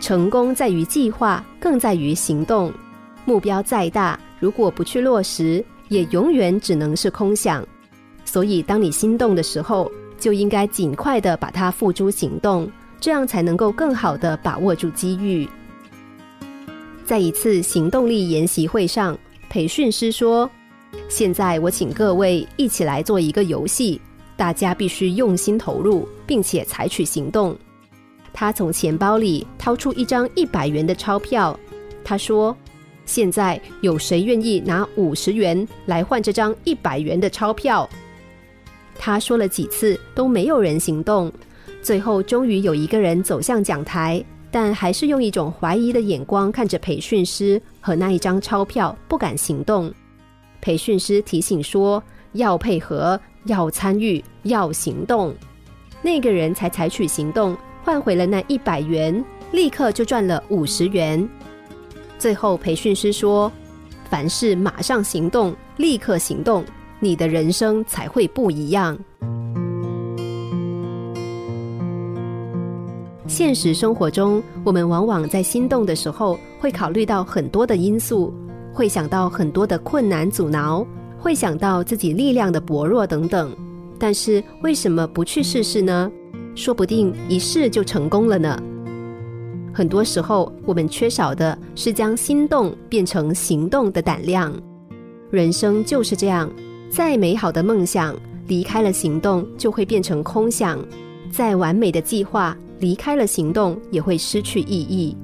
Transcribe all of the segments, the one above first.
成功在于计划，更在于行动。目标再大，如果不去落实，也永远只能是空想。所以，当你心动的时候，就应该尽快的把它付诸行动，这样才能够更好的把握住机遇。在一次行动力研习会上，培训师说：“现在我请各位一起来做一个游戏，大家必须用心投入，并且采取行动。”他从钱包里掏出一张一百元的钞票，他说：“现在有谁愿意拿五十元来换这张一百元的钞票？”他说了几次都没有人行动，最后终于有一个人走向讲台。但还是用一种怀疑的眼光看着培训师和那一张钞票，不敢行动。培训师提醒说：“要配合，要参与，要行动。”那个人才采取行动，换回了那一百元，立刻就赚了五十元。最后，培训师说：“凡事马上行动，立刻行动，你的人生才会不一样。”现实生活中，我们往往在心动的时候，会考虑到很多的因素，会想到很多的困难阻挠，会想到自己力量的薄弱等等。但是为什么不去试试呢？说不定一试就成功了呢。很多时候，我们缺少的是将心动变成行动的胆量。人生就是这样，再美好的梦想，离开了行动就会变成空想；再完美的计划。离开了行动，也会失去意义。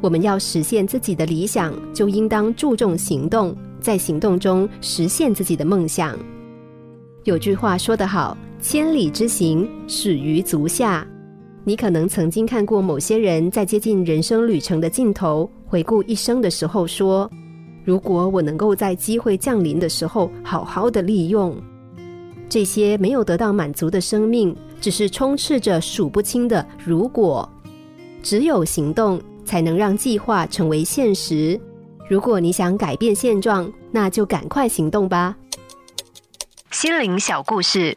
我们要实现自己的理想，就应当注重行动，在行动中实现自己的梦想。有句话说得好：“千里之行，始于足下。”你可能曾经看过某些人在接近人生旅程的尽头，回顾一生的时候说：“如果我能够在机会降临的时候好好的利用这些没有得到满足的生命。”只是充斥着数不清的如果，只有行动才能让计划成为现实。如果你想改变现状，那就赶快行动吧。心灵小故事，